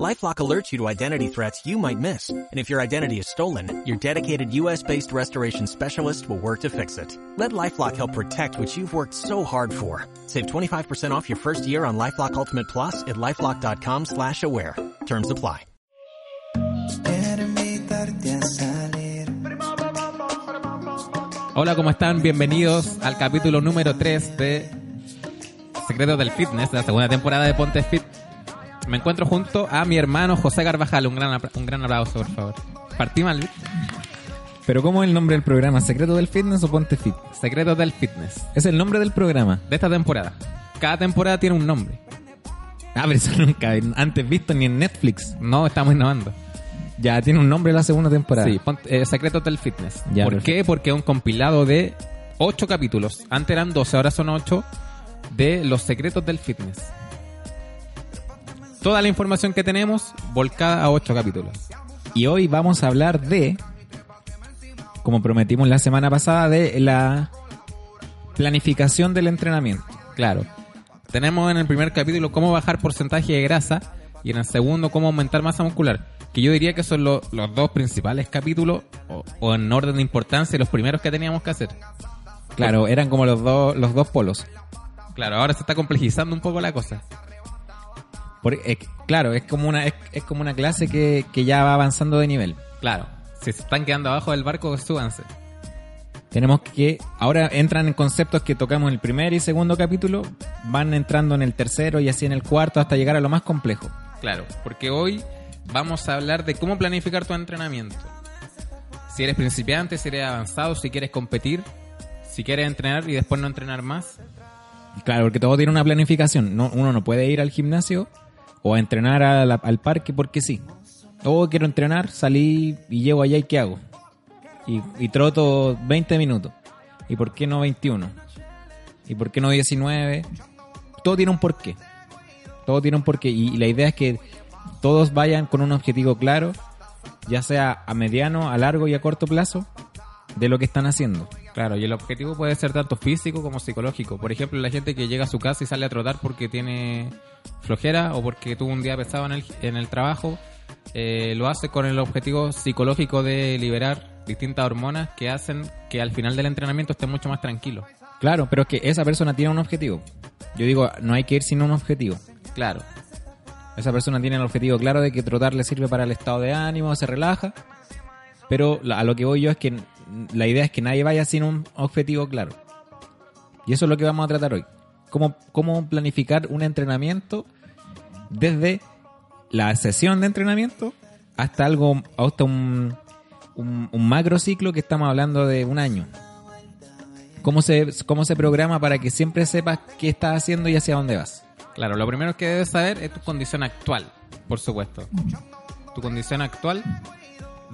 LifeLock alerts you to identity threats you might miss. And if your identity is stolen, your dedicated US-based restoration specialist will work to fix it. Let LifeLock help protect what you've worked so hard for. Save 25% off your first year on LifeLock Ultimate Plus at LifeLock.com slash aware. Terms apply. Hola, ¿cómo están? Bienvenidos al capítulo número 3 de Secretos del Fitness, la segunda temporada de Ponte Fit. Me encuentro junto a mi hermano José Carvajal. Un gran, un gran aplauso, por favor. Partí mal. Pero ¿cómo es el nombre del programa? ¿Secreto del Fitness o Ponte Fit? Secretos del Fitness. Es el nombre del programa. De esta temporada. Cada temporada tiene un nombre. Ah, pero eso nunca antes visto ni en Netflix. No, estamos innovando. Ya tiene un nombre la segunda temporada. Sí, eh, Secretos del Fitness. Ya, ¿Por perfecto. qué? Porque es un compilado de 8 capítulos. Antes eran 12, ahora son 8 de los secretos del fitness. Toda la información que tenemos volcada a 8 capítulos. Y hoy vamos a hablar de, como prometimos la semana pasada, de la planificación del entrenamiento. Claro. Tenemos en el primer capítulo cómo bajar porcentaje de grasa y en el segundo cómo aumentar masa muscular. Que yo diría que son lo- los dos principales capítulos o, o en orden de importancia los primeros que teníamos que hacer. Claro, eran como los dos los dos polos. Claro, ahora se está complejizando un poco la cosa. Por- es- claro, es como una es, es como una clase que, que ya va avanzando de nivel. Claro, si se están quedando abajo del barco, súbanse. Tenemos que ahora entran en conceptos que tocamos en el primer y segundo capítulo, van entrando en el tercero y así en el cuarto hasta llegar a lo más complejo. Claro, porque hoy vamos a hablar de cómo planificar tu entrenamiento. Si eres principiante, si eres avanzado, si quieres competir, si quieres entrenar y después no entrenar más. Claro, porque todo tiene una planificación. No, uno no puede ir al gimnasio o a entrenar al parque porque sí. O quiero entrenar, salí y llego allá y ¿qué hago? Y, y troto 20 minutos. ¿Y por qué no 21? ¿Y por qué no 19? Todo tiene un porqué. Todo tiene un porqué. Y la idea es que todos vayan con un objetivo claro, ya sea a mediano, a largo y a corto plazo, de lo que están haciendo. Claro, y el objetivo puede ser tanto físico como psicológico. Por ejemplo, la gente que llega a su casa y sale a trotar porque tiene flojera o porque tuvo un día pesado en el, en el trabajo, eh, lo hace con el objetivo psicológico de liberar distintas hormonas que hacen que al final del entrenamiento esté mucho más tranquilo. Claro, pero es que esa persona tiene un objetivo. Yo digo, no hay que ir sin un objetivo. Claro, Esa persona tiene el objetivo claro de que trotar le sirve para el estado de ánimo, se relaja. Pero a lo que voy yo es que la idea es que nadie vaya sin un objetivo claro. Y eso es lo que vamos a tratar hoy. Cómo, cómo planificar un entrenamiento desde la sesión de entrenamiento hasta algo, hasta un, un, un macro ciclo que estamos hablando de un año. ¿Cómo se, ¿Cómo se programa para que siempre sepas qué estás haciendo y hacia dónde vas? Claro, lo primero que debes saber es tu condición actual, por supuesto. Tu condición actual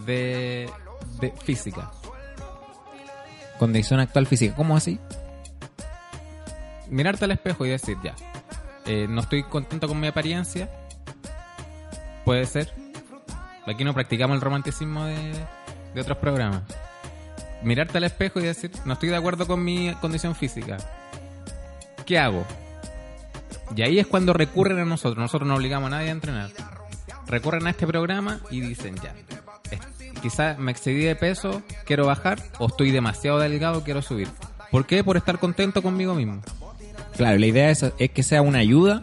de, física. Condición actual física. ¿Cómo así? Mirarte al espejo y decir, ya, eh, no estoy contento con mi apariencia. Puede ser. Aquí no practicamos el romanticismo de, de otros programas. Mirarte al espejo y decir, no estoy de acuerdo con mi condición física. ¿Qué hago? Y ahí es cuando recurren a nosotros. Nosotros no obligamos a nadie a entrenar. Recurren a este programa y dicen ya. Quizás me excedí de peso, quiero bajar, o estoy demasiado delgado, quiero subir. ¿Por qué? Por estar contento conmigo mismo. Claro, la idea es, es que sea una ayuda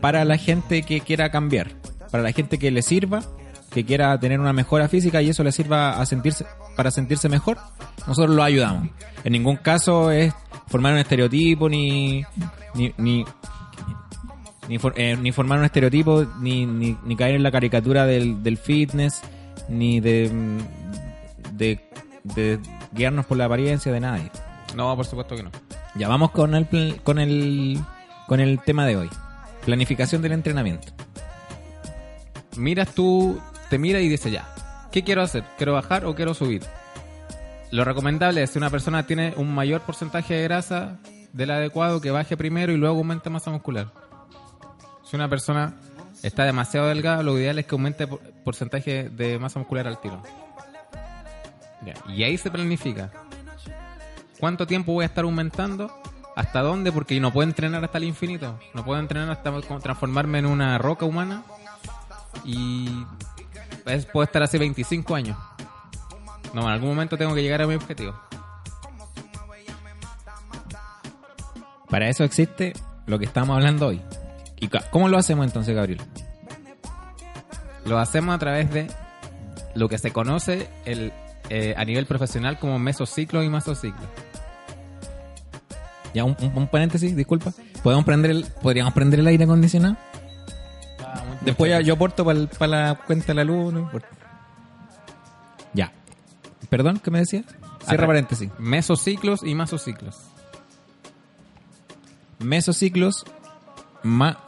para la gente que quiera cambiar, para la gente que le sirva, que quiera tener una mejora física y eso le sirva a sentirse para sentirse mejor. Nosotros lo ayudamos. En ningún caso es formar un estereotipo ni ni ni, ni, eh, ni formar un estereotipo ni, ni, caer en la caricatura del fitness ni de, de de guiarnos por la apariencia de nadie. No, por supuesto que no. Ya vamos con el, con el con el tema de hoy. Planificación del entrenamiento. Miras tú, te mira y dices ya, ¿qué quiero hacer? ¿Quiero bajar o quiero subir? Lo recomendable es si una persona tiene un mayor porcentaje de grasa del adecuado que baje primero y luego aumente masa muscular. Si una persona está demasiado delgado, lo ideal es que aumente por- porcentaje de masa muscular al tiro. Y ahí se planifica. ¿Cuánto tiempo voy a estar aumentando? ¿Hasta dónde? Porque no puedo entrenar hasta el infinito. No puedo entrenar hasta transformarme en una roca humana. Y es- puedo estar hace 25 años. No, en algún momento tengo que llegar a mi objetivo. Para eso existe lo que estamos hablando hoy. ¿Y cómo lo hacemos entonces, Gabriel? Lo hacemos a través de lo que se conoce el, eh, a nivel profesional como mesociclo y masociclo. Ya, un, un- un paréntesis, disculpa. ¿Podemos prender el, ¿Podríamos prender el aire acondicionado? Después ya yo aporto para la cuenta de la luz, no importa. Ya. Perdón, ¿qué me decías? Cierra paréntesis. Mesociclos y masociclos. Mesociclos, ma-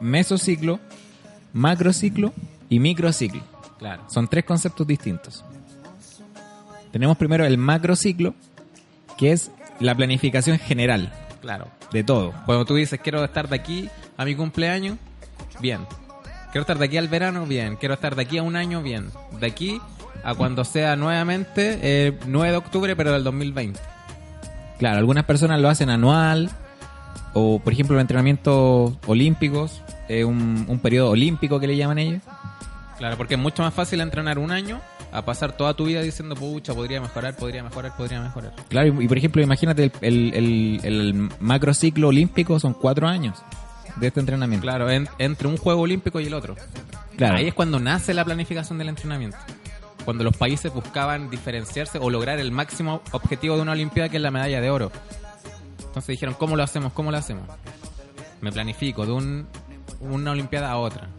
mesociclo, macrociclo y microciclo. Claro. Son tres conceptos distintos. Tenemos primero el macrociclo, que es la planificación general Claro. de todo. Cuando tú dices quiero estar de aquí a mi cumpleaños, bien. Quiero estar de aquí al verano, bien. Quiero estar de aquí a un año, bien. De aquí a cuando sea nuevamente eh, 9 de octubre, pero del 2020. Claro, algunas personas lo hacen anual, o por ejemplo los entrenamientos olímpicos, eh, un, un periodo olímpico que le llaman ellos. Claro, porque es mucho más fácil entrenar un año a pasar toda tu vida diciendo, pucha, podría mejorar, podría mejorar, podría mejorar. Claro, y, y por ejemplo, imagínate el, el, el, el macrociclo olímpico son cuatro años de este entrenamiento. Claro, en- entre un juego olímpico y el otro. Claro. Ahí es cuando nace la planificación del entrenamiento. Cuando los países buscaban diferenciarse o lograr el máximo objetivo de una Olimpiada, que es la medalla de oro. Entonces dijeron, ¿cómo lo hacemos? ¿Cómo lo hacemos? Me planifico de un, una Olimpiada a otra.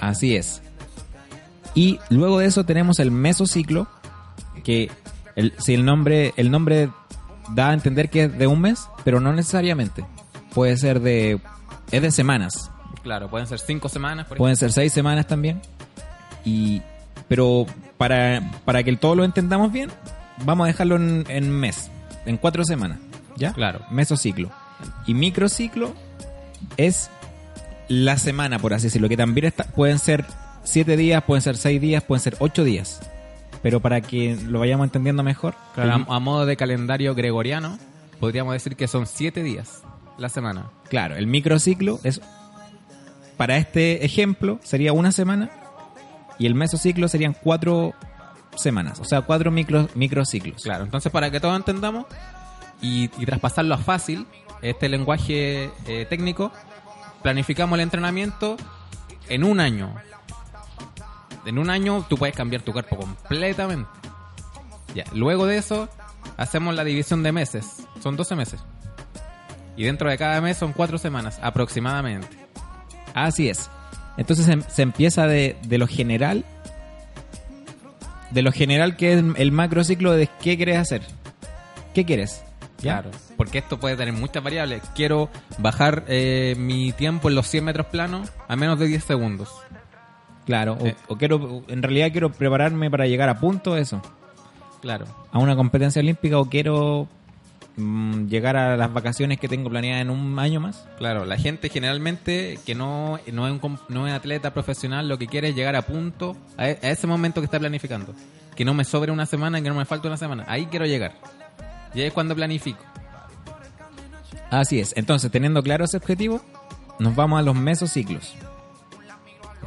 Así es. Y luego de eso tenemos el mesociclo, que el, si el nombre, el nombre da a entender que es de un mes, pero no necesariamente. Puede ser de, es de semanas. Claro, pueden ser cinco semanas, por Pueden ser seis semanas también. Y, pero para, para que todo lo entendamos bien, vamos a dejarlo en, en mes, en cuatro semanas. ¿Ya? Claro. Mesociclo. Y microciclo es la semana, por así decirlo, que también está- pueden ser siete días, pueden ser seis días, pueden ser ocho días. Pero para que lo vayamos entendiendo mejor, Claro, a modo de calendario gregoriano, podríamos decir que son siete días la semana. claro, el microciclo es, para este ejemplo, sería una semana y el mesociclo serían cuatro semanas, o sea, cuatro micro, microciclos. Claro, entonces para que todos entendamos y, y traspasarlo a fácil, este lenguaje eh, técnico, planificamos el entrenamiento en un año. En un año tú puedes cambiar tu cuerpo completamente. Luego de eso hacemos la división de meses. Son 12 meses. Y dentro de cada mes son 4 semanas aproximadamente. Así es. Entonces se, empieza de, de lo general, de lo general que es el macrociclo de qué quieres hacer. ¿Qué quieres? ¿Ya? Claro, porque esto puede tener muchas variables. Quiero bajar eh, mi tiempo en los 100 metros planos a menos de 10 segundos. Claro, o, Eh. o quiero, en realidad quiero prepararme para llegar a punto de eso, Claro. a una competencia olímpica o quiero mm, llegar a las vacaciones que tengo planeadas en un año más. Claro, la gente generalmente que no, no, es un, no es atleta profesional lo que quiere es llegar a punto a, e- a ese momento que está planificando. Que no me sobre una semana, que no me falte una semana. Ahí quiero llegar. Y ahí es cuando planifico. Así es. Entonces, teniendo claro ese objetivo, nos vamos a los mesociclos.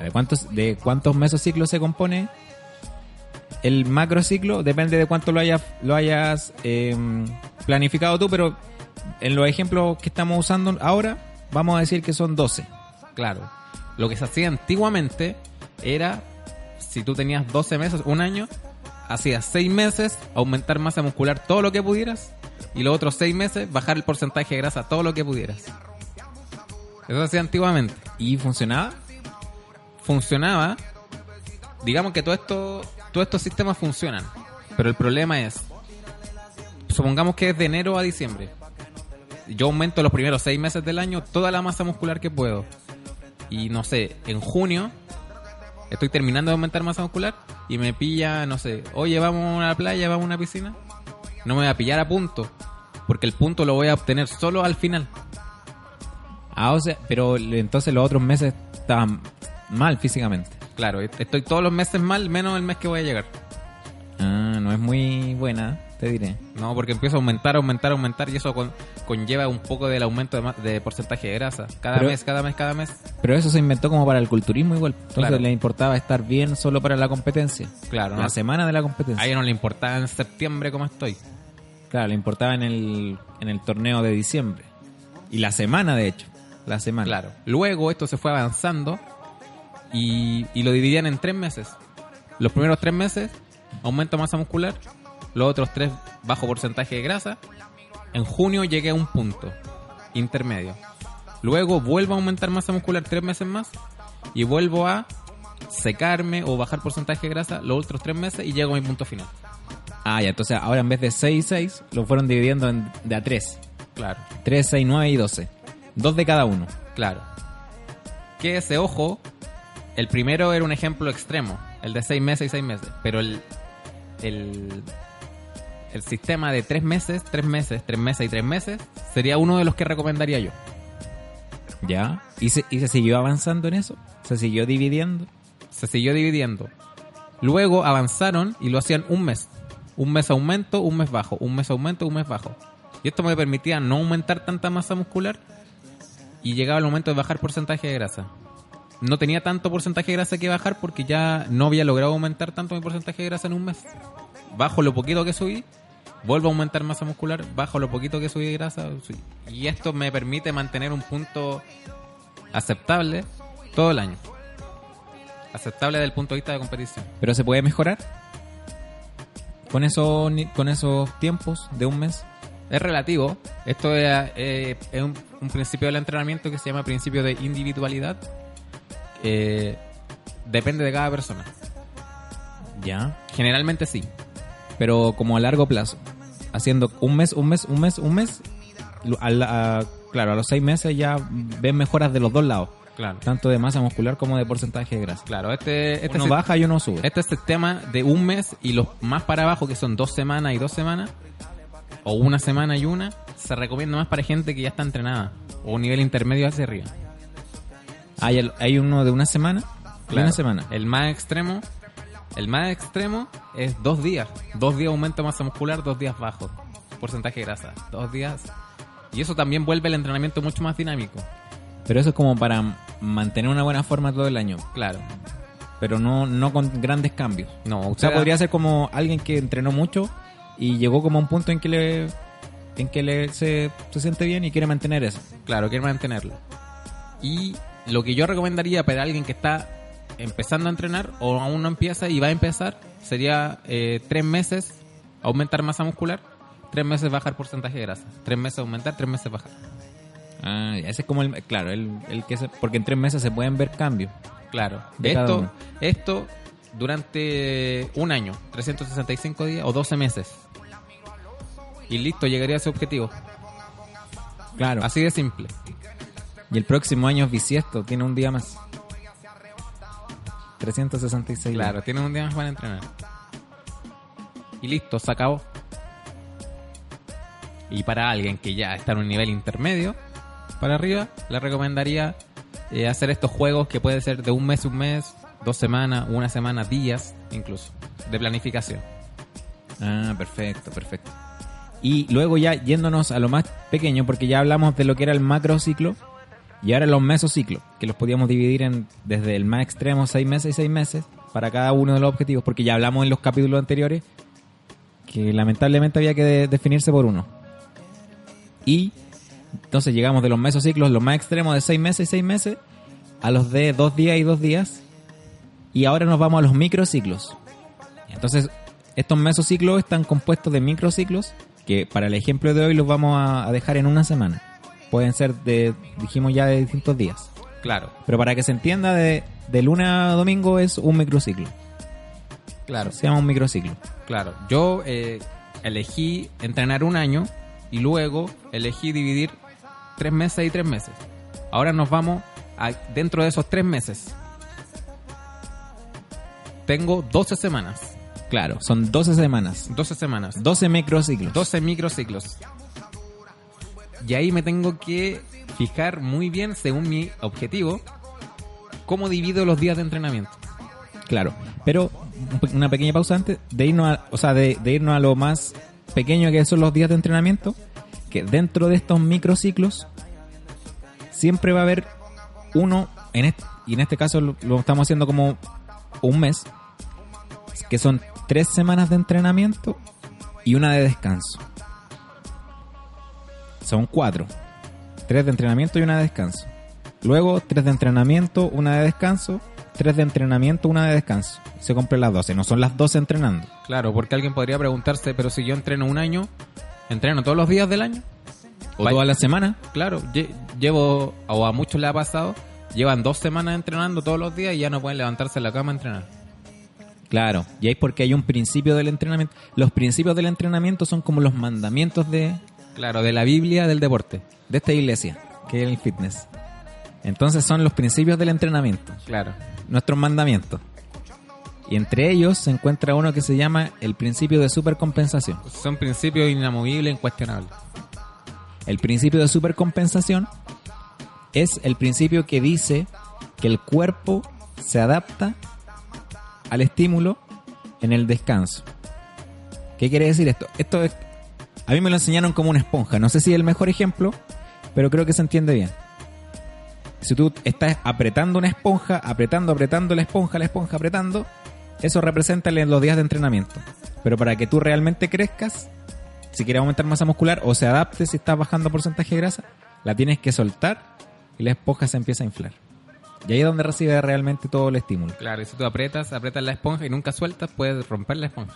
¿De cuántos, de cuántos mesociclos se compone el macrociclo? Depende de cuánto lo hayas, lo hayas eh, planificado tú, pero en los ejemplos que estamos usando ahora, vamos a decir que son 12. Claro. Lo que se hacía antiguamente era, si tú tenías 12 meses, un año, hacías 6 meses, aumentar masa muscular todo lo que pudieras, y los otros 6 meses, bajar el porcentaje de grasa todo lo que pudieras. Eso hacía antiguamente. ¿Y funcionaba? Funcionaba. Digamos que todo esto, todos estos sistemas funcionan. Pero el problema es, supongamos que es de enero a diciembre. Yo aumento los primeros 6 meses del año toda la masa muscular que puedo. Y no sé, en junio estoy terminando de aumentar masa muscular y me pilla, no sé, oye, vamos a la playa, vamos a una piscina. No me voy a pillar a punto, porque el punto lo voy a obtener solo al final. Ah, o sea, pero entonces los otros meses estaban mal físicamente. Claro, estoy todos los meses mal, menos el mes que voy a llegar. Ah, no es muy buena, te diré. No, porque empiezo a aumentar, aumentar, aumentar y eso con- conlleva un poco del aumento de, de porcentaje de grasa. Cada Pero- mes, cada mes, cada mes. Pero eso se inventó como para el culturismo igual. Entonces Claro. le importaba estar bien solo para la competencia. Claro, La ¿no? semana de la competencia. A ella no le importaba en septiembre cómo estoy. Claro, le importaba en el, en el torneo de diciembre. Y la semana, de hecho. La semana. Claro. Luego esto se fue avanzando y, y lo dividían en tres meses. Los primeros tres meses, aumento de masa muscular. Los otros tres, bajo porcentaje de grasa. En junio llegué a un punto intermedio. Luego vuelvo a aumentar masa muscular tres meses más y vuelvo a secarme o bajar porcentaje de grasa los otros tres meses y llego a mi punto final. Ah, ya, entonces ahora en vez de 6 y 6, lo fueron dividiendo en- de a 3. Claro. 3, 6, 9 y 12. Dos de cada uno. Claro. Que ese ojo, el primero era un ejemplo extremo, el de seis meses y seis meses, pero el, el, el sistema de tres meses, tres meses, tres meses y tres meses sería uno de los que recomendaría yo. ¿Ya? ¿Y se, ¿Y se siguió avanzando en eso? ¿Se siguió dividiendo? Se siguió dividiendo. Luego avanzaron y lo hacían un mes. Un mes aumento, un mes bajo, un mes aumento, un mes bajo. Y esto me permitía no aumentar tanta masa muscular y llegaba el momento de bajar porcentaje de grasa. No tenía tanto porcentaje de grasa que bajar porque ya no había logrado aumentar tanto mi porcentaje de grasa en un mes. Bajo lo poquito que subí, vuelvo a aumentar masa muscular, bajo lo poquito que subí de grasa. Y esto me permite mantener un punto aceptable todo el año. Aceptable desde el punto de vista de competición. ¿Pero se puede mejorar? ¿Con, esos ni- con esos tiempos de un mes? Es relativo. Esto es, eh, un principio del entrenamiento que se llama principio de individualidad. Eh, depende de cada persona. Ya. Generalmente sí. Pero como a largo plazo. Haciendo un mes, un mes, un mes, un mes. lo- a la- a- claro, a los seis meses ya ven mejoras de los dos lados. Claro. Tanto de masa muscular como de porcentaje de grasa. Claro, este, este, uno baja y uno sube. este sistema de un mes y los más para abajo, que son dos semanas y dos semanas, o una semana y una, se recomienda más para gente que ya está entrenada, o nivel intermedio hacia arriba. Hay, el- hay uno de una semana. Claro. una semana. El más extremo, el más extremo es dos días. Dos días aumento de masa muscular, dos días bajo. Porcentaje de grasa. Dos días. Y eso también vuelve el entrenamiento mucho más dinámico. Pero eso es como para mantener una buena forma todo el año. Claro. Pero no, no con grandes cambios. No, O usted podría ser como alguien que entrenó mucho y llegó como a un punto en que le en que le se, se siente bien y quiere mantener eso. Claro, quiere mantenerlo. Y lo que yo recomendaría para alguien que está empezando a entrenar o aún no empieza y va a empezar sería eh, tres meses aumentar masa muscular, tres meses bajar porcentaje de grasa, tres meses aumentar, tres meses bajar. Ah, ese es como el claro, el, el que se, porque en tres meses se pueden ver cambios. Claro. De Esto, esto durante un año, 365 días o 12 meses. Y listo, llegaría a ese objetivo. Claro. Así de simple. Y el próximo año es bisiesto, tiene un día más. 366. Claro, tiene un día más para entrenar. Y listo, se acabó. Y para alguien que ya está en un nivel intermedio, para arriba, le recomendaría eh, hacer estos juegos que puede ser de un mes, un mes, dos semanas, una semana, días, incluso, de planificación. Ah, perfecto, perfecto. Y luego ya yéndonos a lo más pequeño, porque ya hablamos de lo que era el macrociclo y ahora los mesociclos, que los podíamos dividir en desde el más extremo, seis meses y seis meses, para cada uno de los objetivos, porque ya hablamos en los capítulos anteriores que lamentablemente había que de- definirse por uno. Y entonces llegamos de los mesociclos, los más extremos de seis meses y seis meses, a los de dos días y dos días, y ahora nos vamos a los microciclos. Entonces, estos mesociclos están compuestos de microciclos que para el ejemplo de hoy los vamos a dejar en una semana. Pueden ser de, dijimos ya, de distintos días. Claro, Pero para que se entienda, de, de lunes a domingo es un microciclo. claro. Se llama un microciclo. Claro, yo eh, elegí entrenar un año y luego elegí dividir tres meses y tres meses. Ahora nos vamos a, dentro de esos tres meses. Tengo 12 semanas. Claro, son 12 semanas. 12 semanas. 12 microciclos. 12 microciclos. Y ahí me tengo que fijar muy bien, según mi objetivo, cómo divido los días de entrenamiento. Claro, pero un pe- una pequeña pausa antes de irnos a, o sea, de, irnos a lo más pequeño que son los días de entrenamiento, que dentro de estos microciclos siempre va a haber uno, en este, y en este caso lo estamos haciendo como un mes, que son tres semanas de entrenamiento y una de descanso. Son cuatro. Tres de entrenamiento y una de descanso. Luego, tres de entrenamiento, una de descanso. Tres de entrenamiento, una de descanso. Se cumplen las 12. No son las 12 entrenando. Claro, porque alguien podría preguntarse, pero si yo entreno un año, ¿entreno todos los días del año? O toda la semana. Claro, lle- llevo, o a muchos le ha pasado, llevan dos semanas entrenando todos los días y ya no pueden levantarse de la cama a entrenar. Claro. Y ahí porque hay un principio del entrenamiento. Los principios del entrenamiento son como los mandamientos de, Claro, de la Biblia del deporte. de esta iglesia, que es el fitness. Entonces son los principios del entrenamiento. Claro. nuestros mandamientos. Y entre ellos se encuentra uno que se llama el principio de supercompensación. Son principios inamovibles, incuestionables. El principio de supercompensación es el principio que dice que el cuerpo se adapta al estímulo en el descanso. ¿Qué quiere decir esto? Esto es, a mí me lo enseñaron como una esponja. No sé si es el mejor ejemplo, pero creo que se entiende bien. Si tú estás apretando una esponja, apretando, apretando la esponja, la esponja apretando, eso representa los días de entrenamiento. Pero para que tú realmente crezcas, si quieres aumentar masa muscular o se adapte si estás bajando porcentaje de grasa, la tienes que soltar y la esponja se empieza a inflar. Y ahí es donde recibe realmente todo el estímulo. Claro, y si tú aprietas, aprietas la esponja y nunca sueltas, puedes romper la esponja.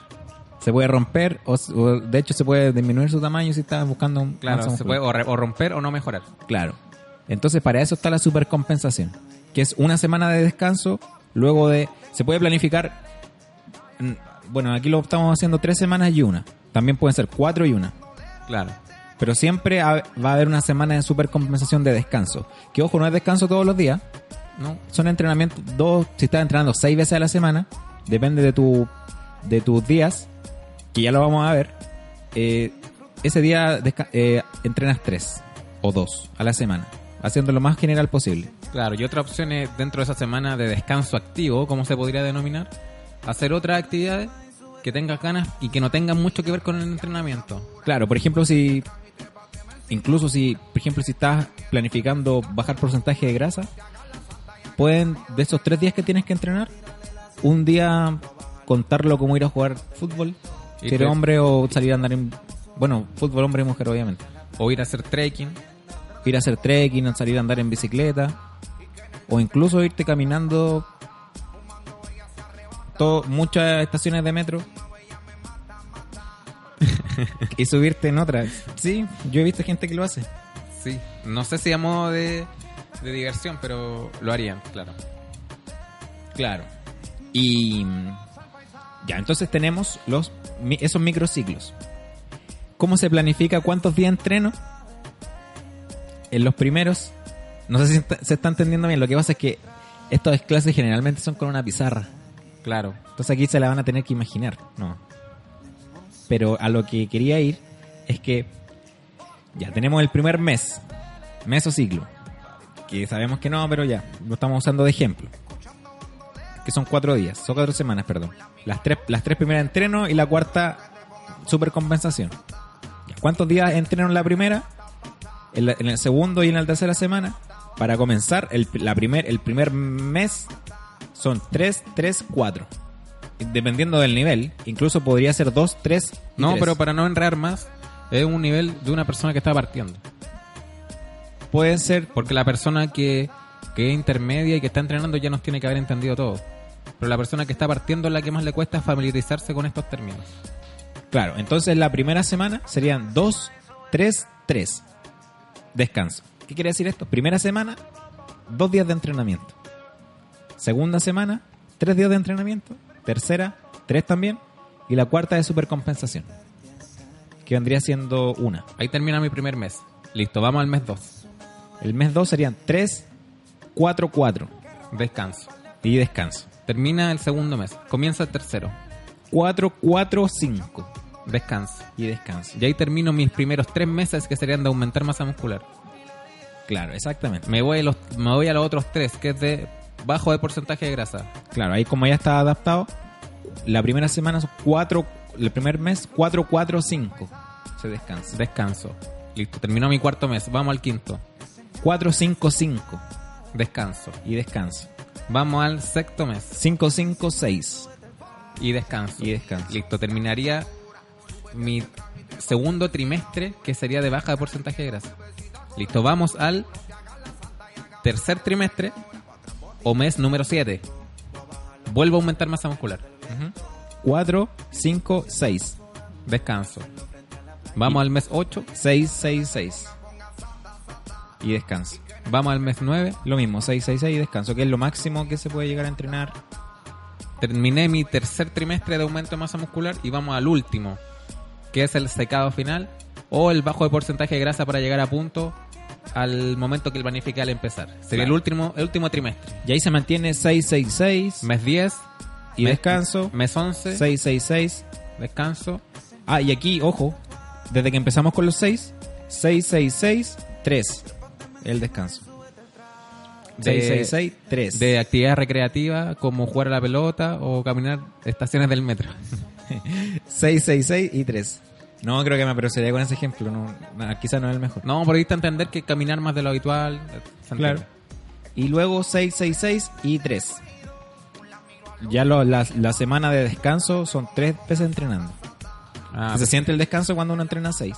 Se puede romper o, o de hecho se puede disminuir su tamaño si estás buscando un Claro, se puede o, re- o romper o no mejorar. Claro. Entonces para eso está la supercompensación, que es una semana de descanso, luego de... Se puede planificar... Bueno, aquí lo estamos haciendo tres semanas y una. También pueden ser cuatro y una. Claro. Pero siempre va a haber una semana de supercompensación de descanso. Que ojo, no es descanso todos los días. ¿No? Son entrenamientos, dos, si estás entrenando seis veces a la semana, depende de tu de tus días, que ya lo vamos a ver. eh, ese día eh, entrenas tres o dos a la semana, haciendo lo más general posible. Claro, y otra opción es dentro de esa semana de descanso activo, como se podría denominar, hacer otras actividades que tengas ganas y que no tengan mucho que ver con el entrenamiento. Claro, por ejemplo, si incluso si, por ejemplo, si estás planificando bajar porcentaje de grasa, pueden de esos tres días que tienes que entrenar, un día contarlo como ir a jugar fútbol, Eres tres- hombre o salir a andar en, bueno, fútbol hombre y mujer obviamente, O ir a hacer trekking. ir a hacer trekking, o salir a andar en bicicleta, o incluso irte caminando todo, muchas estaciones de metro y subirte en otras. Sí, yo he visto gente que lo hace. Sí. No sé si a modo de, de diversión, pero lo harían, claro. Claro. Y mm, ya, entonces tenemos los esos microciclos. ¿Cómo se planifica cuántos días entreno? En los primeros, no sé si se está entendiendo bien. Lo que pasa es que estas clases generalmente son con una pizarra. Claro. Entonces aquí se la van a tener que imaginar, ¿no? Pero a lo que quería ir es que ya tenemos el primer mes, mesociclo, que sabemos que no, pero ya, lo estamos usando de ejemplo. Que son cuatro días, son cuatro semanas, perdón. Las tres, las tres primeras entreno y la cuarta supercompensación. ¿Cuántos días entreno en la primera? En, la- en el segundo y en la tercera semana. Para comenzar, el, la primer, el primer mes son 3, 3, 4. Dependiendo del nivel, incluso podría ser 2, 3. No, pero para no enredar más, es un nivel de una persona que está partiendo. pueden ser. Porque la persona que, que es intermedia y que está entrenando ya nos tiene que haber entendido todo. Pero la persona que está partiendo es la que más le cuesta familiarizarse con estos términos. Claro, entonces la primera semana serían 2, 3, 3. Descanso. ¿Qué quiere decir esto? Primera semana, dos días de entrenamiento. Segunda semana, tres días de entrenamiento. Tercera, tres también. Y la cuarta de supercompensación. Que vendría siendo una. Ahí termina mi primer mes. Listo, vamos al mes 2. El mes 2 serían 3, 4, 4. Descanso. Y descanso. Termina el segundo mes. Comienza el tercero. 4, 4, 5. Descanso. Y descanso. Y ahí termino mis primeros tres meses que serían de aumentar masa muscular. Claro, exactamente. Me voy a los, me voy a los otros tres, que es de bajo de porcentaje de grasa. Claro, ahí como ya está adaptado, la primera semana son 4, el primer mes 4, 4, 5. Se descansa. Descanso. Listo, terminó mi cuarto mes. Vamos al quinto. 4, 5, 5 Descanso. y descanso. Vamos al sexto mes. 5, 5, 6 Y descanso. y descanso. Listo, terminaría mi segundo trimestre, que sería de baja de porcentaje de grasa. Listo, vamos al tercer trimestre o mes número 7. Vuelvo a aumentar masa muscular. 4, 5, 6. Descanso. Vamos al mes 8. 6, 6, 6. Y descanso. Vamos al mes 9. Lo mismo, 6, 6, 6 y descanso, que es lo máximo que se puede llegar a entrenar. Terminé mi tercer trimestre de aumento de masa muscular y vamos al último, que es el secado final o el bajo de porcentaje de grasa para llegar a punto al momento que el planifique al empezar. Sería el Claro. último el último trimestre. Y ahí se mantiene 6, 6, 6 Mes 10 y mes- descanso. Mes 11, 6, 6, 6. descanso. Ah, y aquí, ojo, desde que empezamos con los 6, 6, 6, 6, 3. El descanso. De- 6, 6, 6, 3. De actividad recreativa como jugar a la pelota o caminar estaciones del metro. 6, 6, 6 y 3. No, creo que me parecería con ese ejemplo. No, quizá no es el mejor. No, por ahí está entender que caminar más de lo habitual. Claro. Y luego 6, 6, 6 y 3. Ya lo- la, la semana de descanso son 3 veces entrenando. Ah, se siente el descanso cuando uno entrena 6.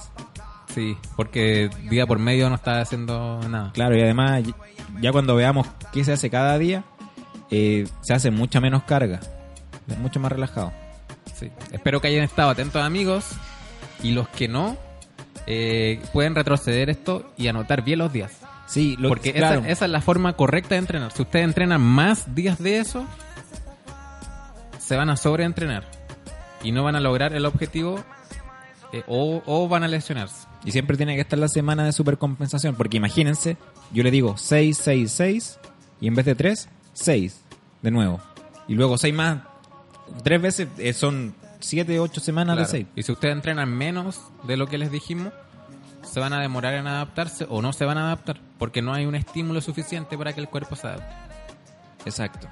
Sí, porque día por medio no está haciendo nada. Claro, y además, ya cuando veamos qué se hace cada día, eh, se hace mucha menos carga. Es mucho más relajado. Sí. Espero que hayan estado atentos amigos y los que no eh, pueden retroceder esto y anotar bien los días. Sí, lo, Porque claro, esa, esa es la forma correcta de entrenar. Si ustedes entrenan más días de eso, se van a sobreentrenar y no van a lograr el objetivo eh, o, o van a lesionarse. Y siempre tiene que estar la semana de supercompensación. Porque imagínense, yo le digo 6, 6, 6. Y en vez de 3, 6. De nuevo. Y luego 6 más. Tres veces eh, son 7, 8 semanas Claro. de 6. Y si ustedes entrenan menos de lo que les dijimos, se van a demorar en adaptarse o no se van a adaptar porque no hay un estímulo suficiente para que el cuerpo se adapte. Exacto.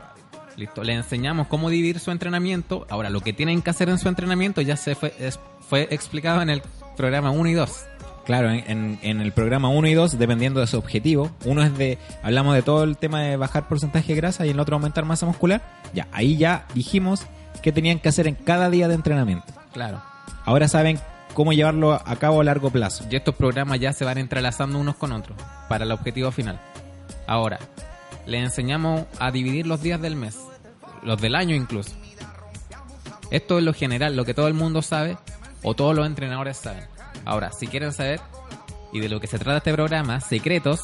Listo, le enseñamos cómo dividir su entrenamiento. Ahora, lo que tienen que hacer en su entrenamiento ya se fue, es- fue explicado en el programa 1 y 2. Claro, en, en- en el programa 1 y 2, dependiendo de su objetivo, uno es de, hablamos de todo el tema de bajar porcentaje de grasa y el otro aumentar masa muscular. Ya, ahí ya dijimos qué tenían que hacer en cada día de entrenamiento. Claro. Ahora saben cómo llevarlo a cabo a largo plazo. Y estos programas ya se van entrelazando unos con otros para el objetivo final. Ahora, le enseñamos a dividir los días del mes, los del año incluso. Esto es lo general, lo que todo el mundo sabe o todos los entrenadores saben. Ahora, si quieren saber y de lo que se trata este programa, secretos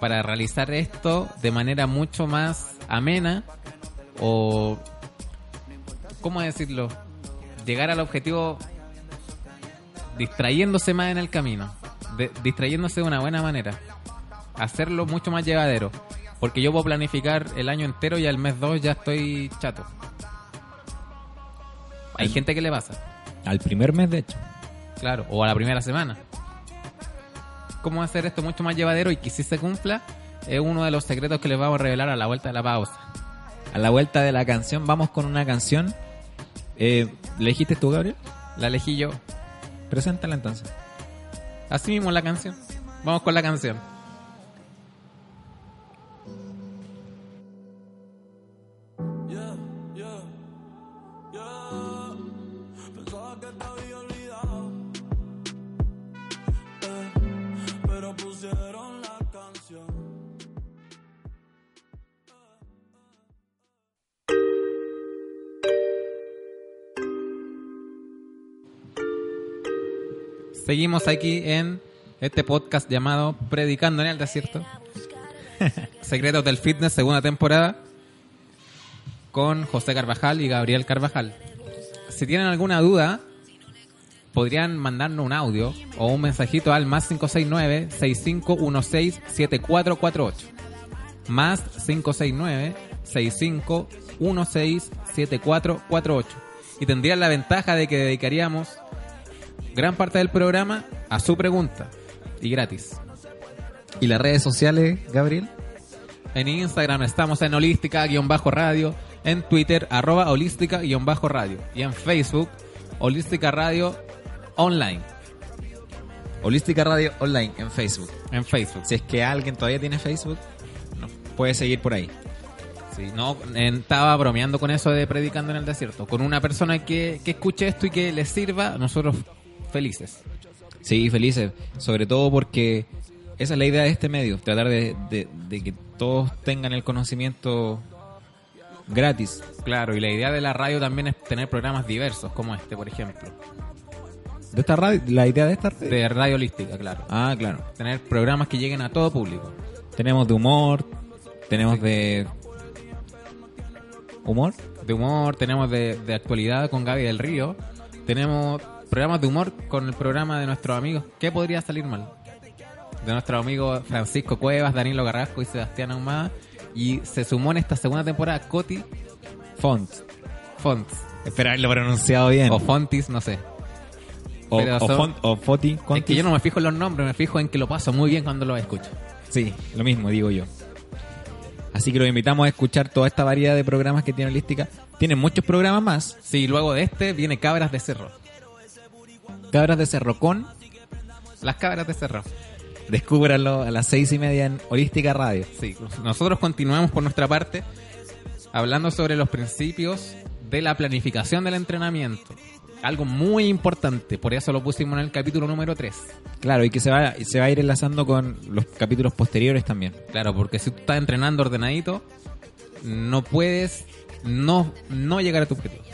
para realizar esto de manera mucho más amena o ¿cómo decirlo? Llegar al objetivo distrayéndose más en el camino, de- distrayéndose de una buena manera, hacerlo mucho más llevadero, porque yo puedo planificar el año entero y al mes 2 ya estoy chato. Hay gente que le pasa, Al primer mes, de hecho. claro, o a la primera semana. ¿Cómo hacer esto mucho más llevadero y que si se cumpla? Es uno de los secretos que les vamos a revelar a la vuelta de la pausa. A la vuelta de la canción, vamos con una canción. Eh, ¿Le dijiste tú, Gabriel? La elegí yo. Preséntala entonces. Así mismo la canción. Vamos con la canción. Seguimos aquí en este podcast llamado Predicando en el Desierto. Secretos del Fitness, segunda temporada. Con José Carvajal y Gabriel Carvajal. Si tienen alguna duda, podrían mandarnos un audio o un mensajito al más 569-6516-7448. Más 569-6516-7448. Y tendrían la ventaja de que dedicaríamos gran parte del programa a su pregunta y gratis. ¿Y las redes sociales, Gabriel? En Instagram estamos en holística-radio, en Twitter arroba holística-radio y en Facebook holística radio online. Holística Radio Online en Facebook. En Facebook. Si es que alguien todavía tiene Facebook, no, puede seguir por ahí. Sí, no, estaba bromeando con eso de predicando en el desierto. Con una persona que, que escuche esto y que le sirva, nosotros felices. Sí, felices. Sobre todo porque esa es la idea de este medio, tratar de, de- de que todos tengan el conocimiento gratis. Claro, y la idea de la radio también es tener programas diversos, como este, por ejemplo. ¿De esta radio? ¿La idea de esta radio? De radio holística, claro. Ah, claro. Tener programas que lleguen a todo público. Tenemos de humor, tenemos de... ¿Humor? De humor, tenemos de, de actualidad con Gaby del Río. Tenemos programas de humor con el programa de nuestros amigos. ¿Qué podría salir mal? De nuestros amigos Francisco Cuevas, Danilo Carrasco y Sebastián Ahumada. Y se sumó en esta segunda temporada Coti Font. Fonts. Espera haberlo pronunciado bien. O Fontis, no sé. O, pero o son- font- o Foti. Es que yo no me fijo en los nombres, me fijo en que lo paso muy bien cuando lo escucho. Sí, lo mismo digo yo. Así que los invitamos a escuchar toda esta variedad de programas que tiene Holística. Tienen muchos programas más. Sí, luego de este viene Cabras de Cerro. Cabras de Cerro con. Las Cabras de Cerro. Descúbranlo a las seis y media en Holística Radio. Sí, nosotros continuamos por nuestra parte hablando sobre los principios de la planificación del entrenamiento. Algo muy importante, por eso lo pusimos en el capítulo número 3. Claro, y que se va, se va a ir enlazando con los capítulos posteriores también. Claro, porque si tú estás entrenando ordenadito, no puedes no, no llegar a tu objetivo.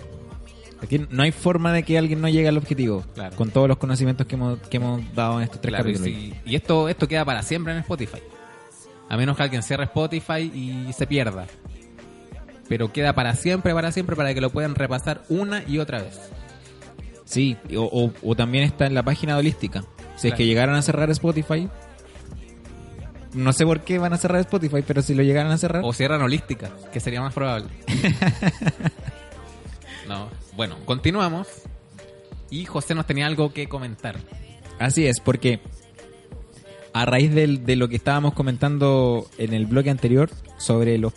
Aquí no hay forma de que alguien no llegue al objetivo. Claro. Con todos los conocimientos que hemos, que hemos dado en estos tres Claro, y, capítulos. si- y esto, esto queda para siempre en Spotify. A menos que alguien cierre Spotify y se pierda. Pero queda para siempre, para siempre, para que lo puedan repasar una y otra vez. Sí, o, o- o también está en la página de Holística. Si es que llegaran a cerrar Spotify. No sé por qué van a cerrar Spotify, pero si lo llegaran a cerrar. O cierran holística, que sería más probable. no, bueno, continuamos. Y José nos tenía algo que comentar. Así es, porque a raíz del- de lo que estábamos comentando en el bloque anterior sobre los-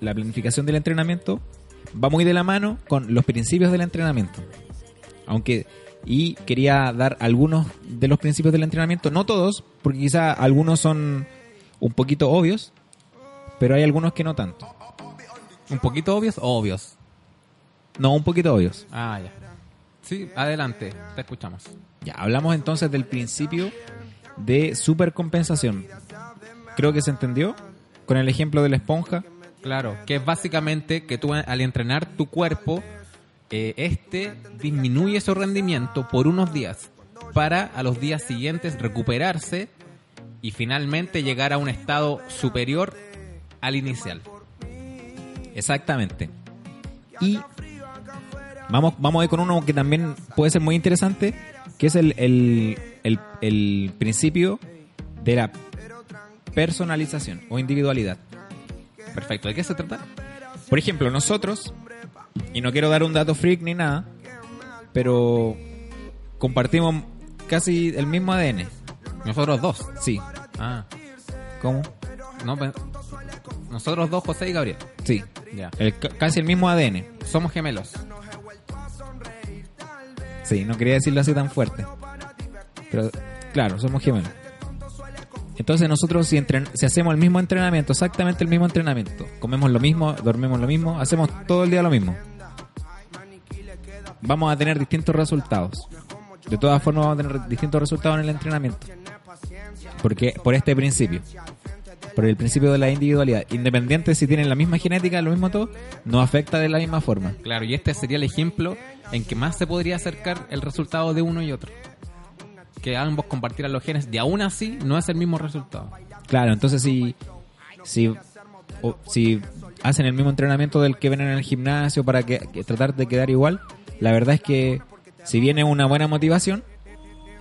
la planificación del entrenamiento, va muy de la mano con los principios del entrenamiento. Aunque, y quería dar algunos de los principios del entrenamiento, no todos, porque quizá algunos son un poquito obvios, pero hay algunos que no tanto. ¿Un poquito obvios o obvios? No, un poquito obvios. Ah, ya. Sí, adelante, te escuchamos. Ya, hablamos entonces del principio de supercompensación. Creo que se entendió con el ejemplo de la esponja. Claro, que es básicamente que tú al entrenar tu cuerpo, eh, este disminuye su rendimiento por unos días para a los días siguientes recuperarse y finalmente llegar a un estado superior al inicial. Exactamente. Y vamos, vamos a ir con uno que también puede ser muy interesante, que es el, el, el- el principio de la personalización o individualidad. Perfecto, ¿de qué se trata? Por ejemplo, nosotros, y no quiero dar un dato freak ni nada, pero compartimos casi el mismo ADN. Nosotros dos. Sí. Ah, ¿Cómo? no, nosotros dos, José y Gabriel. Sí. Ya. El- ca- casi el mismo ADN. Somos gemelos. Sí, no quería decirlo así tan fuerte. Pero, claro, somos gemelos. Entonces nosotros si, entren- si hacemos el mismo entrenamiento, exactamente el mismo entrenamiento, comemos lo mismo, dormimos lo mismo, hacemos todo el día lo mismo, vamos a tener distintos resultados. De todas formas vamos a tener distintos resultados en el entrenamiento. Porque por este principio, por el principio de la individualidad, independiente si tienen la misma genética, lo mismo todo, no afecta de la misma forma. Claro, y este sería el ejemplo en que más se podría acercar el resultado de uno y otro. Que ambos compartieran los genes y aún así no es el mismo resultado. Claro, entonces si, si, o- si hacen el mismo entrenamiento del que ven en el gimnasio para que, que tratar de quedar igual, la verdad es que si viene una buena motivación,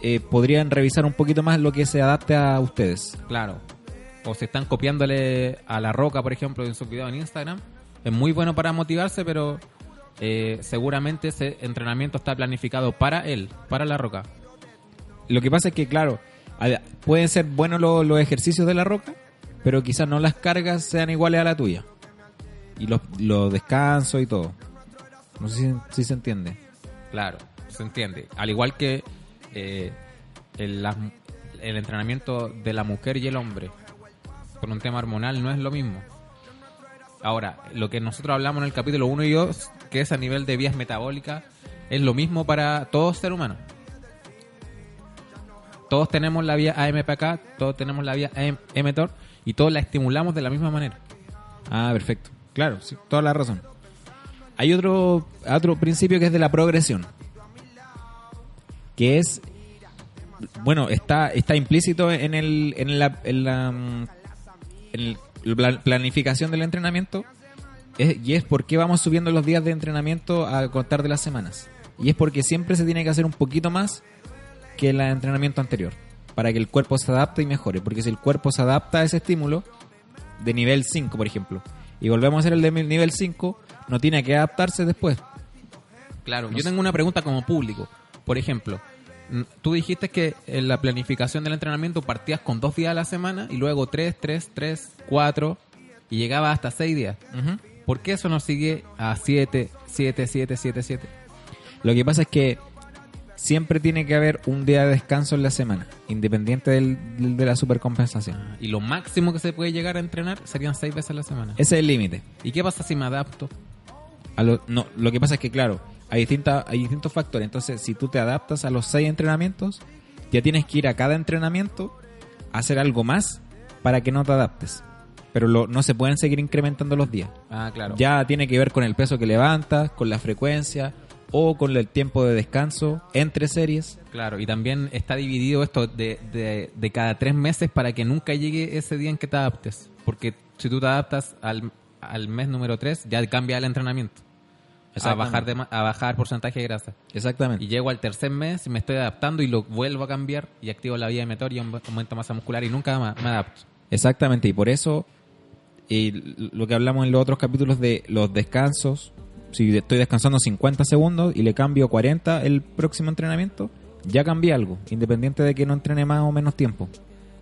eh, podrían revisar un poquito más lo que se adapte a ustedes. Claro. O si están copiándole a La Roca, por ejemplo, en sus videos en Instagram. Es muy bueno para motivarse, pero eh, seguramente ese entrenamiento está planificado para él, para La Roca. Lo que pasa es que, claro, Pueden ser buenos lo- los ejercicios de la roca, pero quizás no las cargas sean iguales a la tuya. Y los, los descansos y todo. No sé si, si se entiende. Claro, se entiende. Al igual que eh, el, el entrenamiento de la mujer y el hombre por un tema hormonal no es lo mismo. Ahora, lo que nosotros hablamos en el capítulo 1 y 2, que es a nivel de vías metabólicas, es lo mismo para todo ser humano. Todos tenemos la vía AMPK, todos tenemos la vía mTOR y todos la estimulamos de la misma manera. Ah, perfecto. Claro, sí, toda la razón. Hay otro, otro principio que es de la progresión. Que es. Bueno, está, está implícito en, el, en la, en la, mm, en el- la planificación del entrenamiento. Es- y es por qué vamos subiendo los días de entrenamiento a contar de las semanas. Y es porque siempre se tiene que hacer un poquito más que el entrenamiento anterior. Para que el cuerpo se adapte y mejore. Porque si el cuerpo se adapta a ese estímulo, de nivel 5, por ejemplo, y volvemos a hacer el de nivel 5, no tiene que adaptarse después. Claro, yo tengo una pregunta como público. Por ejemplo, tú dijiste que en la planificación del entrenamiento partías con dos días a la semana y luego tres, tres, tres, cuatro y llegabas hasta seis días. ¿Por qué eso no sigue a siete, siete, siete, siete, siete? Lo que pasa es que siempre tiene que haber un día de descanso en la semana, independiente del, del- de la supercompensación. Y lo máximo que se puede llegar a entrenar serían seis veces a la semana. Ese es el límite. ¿Y qué pasa si me adapto? A lo, no, lo que pasa es que, claro, hay, distintas hay distintos factores. Entonces, si tú te adaptas a los seis entrenamientos, ya tienes que ir a cada entrenamiento a hacer algo más para que no te adaptes. Pero lo- no se pueden seguir incrementando los días. Ah, claro. Ya tiene que ver con el peso que levantas, con la frecuencia o con el tiempo de descanso entre series. Claro, y también está dividido esto de, de, de cada tres meses para que nunca llegue ese día en que te adaptes. Porque si tú te adaptas al, al mes número 3, ya cambia el entrenamiento. A bajar, de, a bajar porcentaje de grasa. Exactamente. Y llego al tercer mes y me estoy adaptando y lo vuelvo a cambiar y activo la vía de metor y aum- aumento masa muscular y nunca ma- me adapto. Exactamente, y por eso y lo que hablamos en los otros capítulos de los descansos, si estoy descansando 50 segundos y le cambio 40 el próximo entrenamiento, ya cambié algo, independiente de que no entrene más o menos tiempo.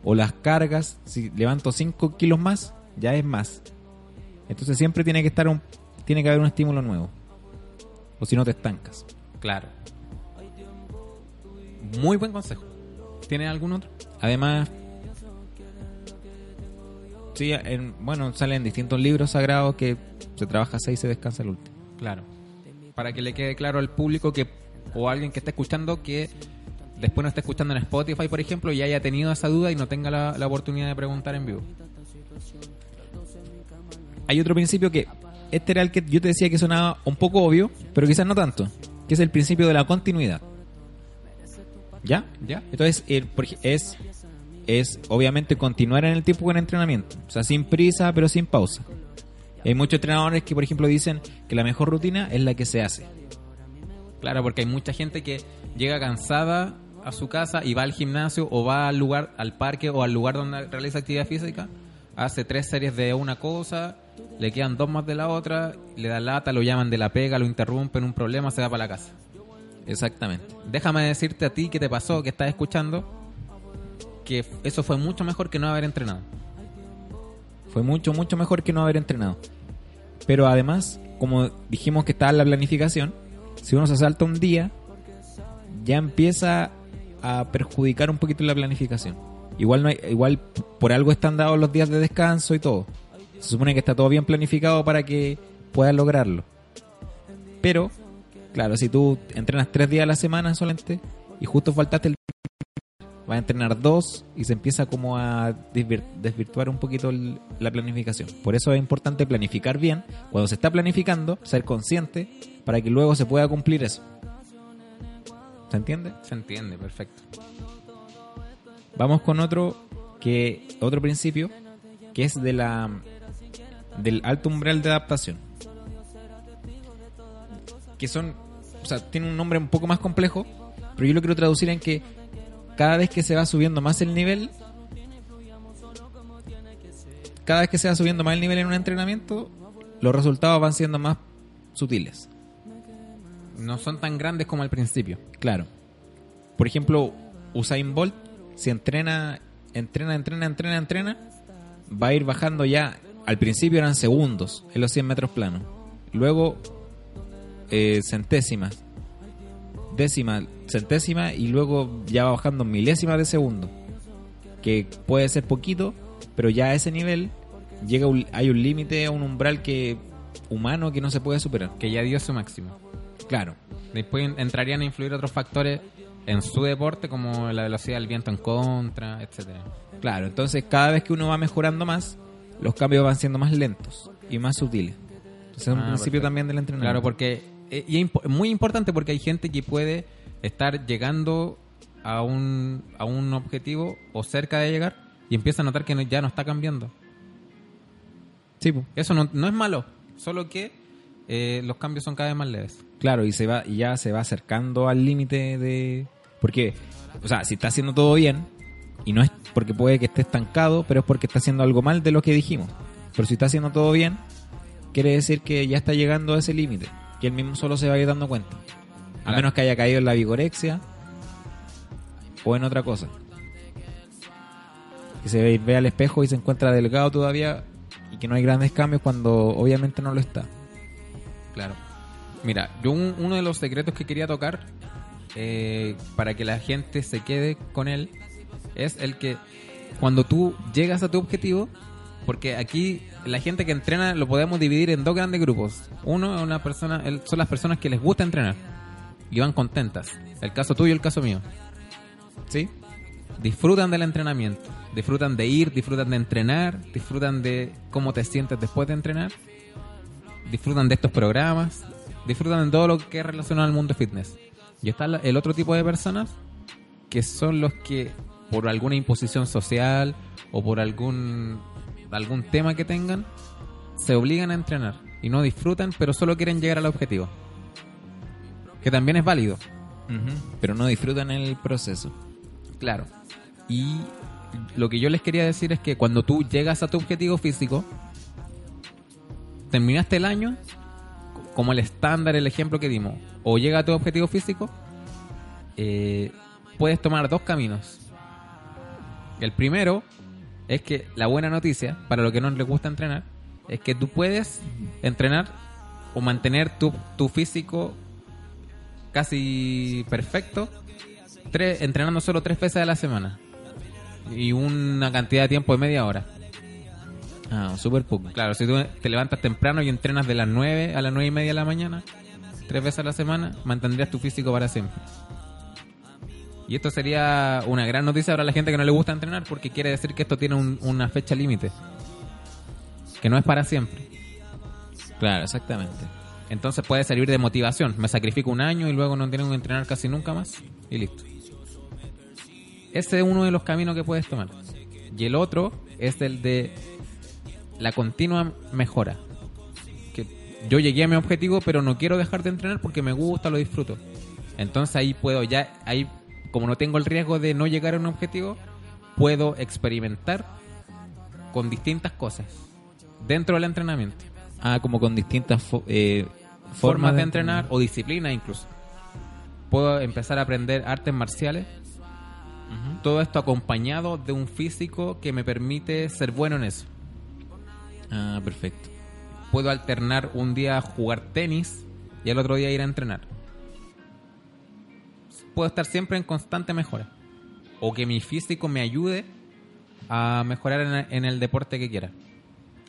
O las cargas, si levanto 5 kilos más, ya es más. Entonces siempre tiene que estar un, tiene que haber un estímulo nuevo. O si no te estancas. Claro. Muy buen consejo. ¿Tienes algún otro? Además, sí, en- bueno, salen distintos libros sagrados que se trabaja 6 y se descansa el último. Claro. Para que le quede claro al público que o a alguien que esté escuchando que después no esté escuchando en Spotify, por ejemplo, y haya tenido esa duda y no tenga la, la oportunidad de preguntar en vivo. Hay otro principio que este era el que yo te decía que sonaba un poco obvio, pero quizás no tanto, que es el principio de la continuidad. ¿Ya? ¿Ya? Entonces, es, es obviamente continuar en el tiempo con el entrenamiento. O sea, sin prisa, pero sin pausa. Hay muchos entrenadores que, por ejemplo, dicen que la mejor rutina es la que se hace. Claro, porque hay mucha gente que llega cansada a su casa y va al gimnasio o va al lugar, al parque o al lugar donde realiza actividad física, hace tres series de una cosa, le quedan dos más de la otra, le da lata, lo llaman de la pega, lo interrumpen, un problema, se va para la casa. Exactamente. Déjame decirte a ti qué te pasó, que estás escuchando, que eso fue mucho mejor que no haber entrenado. Fue mucho, mucho mejor que no haber entrenado. Pero además, como dijimos que estaba en la planificación, si uno se salta un día, ya empieza a perjudicar un poquito la planificación. Igual no hay, igual por algo están dados los días de descanso y todo. Se supone que está todo bien planificado para que puedas lograrlo. Pero, claro, si tú entrenas tres días a la semana solamente y justo faltaste el va a entrenar dos y se empieza como a desvir- desvirtuar un poquito la planificación. Por eso es importante planificar bien. Cuando se está planificando, ser consciente para que luego se pueda cumplir eso. ¿Se entiende? Se entiende, perfecto. Vamos con otro que otro principio que es de la del alto umbral de adaptación. Que son, o sea, tiene un nombre un poco más complejo, pero yo lo quiero traducir en que cada vez que se va subiendo más el nivel, cada vez que se va subiendo más el nivel en un entrenamiento, los resultados van siendo más sutiles. No son tan grandes como al principio. Claro. Por ejemplo, Usain Bolt si entrena, entrena, entrena, entrena, entrena, va a ir bajando ya. Al principio eran segundos en los 100 metros planos. Luego eh, centésimas, décima, centésima y luego ya va bajando milésimas de segundo. Que puede ser poquito, pero ya a ese nivel llega un- hay un límite, un umbral que humano que no se puede superar. Que ya dio su máximo. Claro. Después en- entrarían a influir otros factores en su deporte, como la velocidad del viento en contra, etcétera. Claro, entonces cada vez que uno va mejorando más, los cambios van siendo más lentos y más sutiles. Entonces es un Ah, principio perfecto. también del entrenamiento. Claro, porque eh, y es muy importante porque hay gente que puede estar llegando a un, a un objetivo o cerca de llegar y empieza a notar que no- ya no está cambiando. Sí, po. Eso no, no es malo, solo que eh, los cambios son cada vez más leves. claro, y se va y ya se va acercando al límite de porque o sea, si está haciendo todo bien y no es porque puede que esté estancado, pero es porque está haciendo algo mal de lo que dijimos. Pero si está haciendo todo bien, quiere decir que ya está llegando a ese límite, que él mismo solo se va a ir dando cuenta. A Claro. menos que haya caído en la vigorexia o en otra cosa. Que se ve, ve al espejo y se encuentra delgado todavía y que no hay grandes cambios cuando obviamente no lo está. Claro. Mira, yo un- uno de los secretos que quería tocar eh, para que la gente se quede con él es el que cuando tú llegas a tu objetivo, porque aquí la gente que entrena lo podemos dividir en dos grandes grupos. Uno es una persona, son las personas que les gusta entrenar y van contentas. El caso tuyo y el caso mío. ¿Sí? Disfrutan del entrenamiento, disfrutan de ir, disfrutan de entrenar, disfrutan de cómo te sientes después de entrenar, disfrutan de estos programas, disfrutan de todo lo que es relacionado al mundo fitness. Y está el otro tipo de personas que son los que por alguna imposición social o por algún algún tema que tengan se obligan a entrenar y no disfrutan, pero solo quieren llegar al objetivo. Que también es válido. Pero no disfrutan el proceso. Claro. Y lo que yo les quería decir es que cuando tú llegas a tu objetivo físico, terminaste el año, como el estándar, el ejemplo que dimos, o llega a tu objetivo físico, eh, puedes tomar dos caminos. El primero es que la buena noticia, para los que no les gusta entrenar, es que tú puedes entrenar o mantener tu, tu físico casi perfecto entrenando solo tres veces a la semana y una cantidad de tiempo de media hora. Ah, súper poco. Claro, si tú te levantas temprano y entrenas de las 9 a las 9 y media de la mañana, tres veces a la semana, mantendrías tu físico para siempre. Y esto sería una gran noticia para la gente que no le gusta entrenar porque quiere decir que esto tiene un- una fecha límite. Que no es para siempre. Claro, exactamente. Entonces puede servir de motivación. Me sacrifico un año y luego no tengo que entrenar casi nunca más y listo. Ese es uno de los caminos que puedes tomar. Y el otro es el de la continua mejora. Que yo llegué a mi objetivo, pero no quiero dejar de entrenar porque me gusta, lo disfruto. Entonces ahí puedo ya, ahí como no tengo el riesgo de no llegar a un objetivo, puedo experimentar con distintas cosas dentro del entrenamiento Ah, como con distintas fo- eh, formas de entrenar o disciplinas incluso. Puedo empezar a aprender artes marciales. Todo esto acompañado de un físico que me permite ser bueno en eso. Ah, perfecto. Puedo alternar un día jugar tenis y el otro día ir a entrenar. Puedo estar siempre en constante mejora. O que mi físico me ayude a mejorar en, en el deporte que quiera.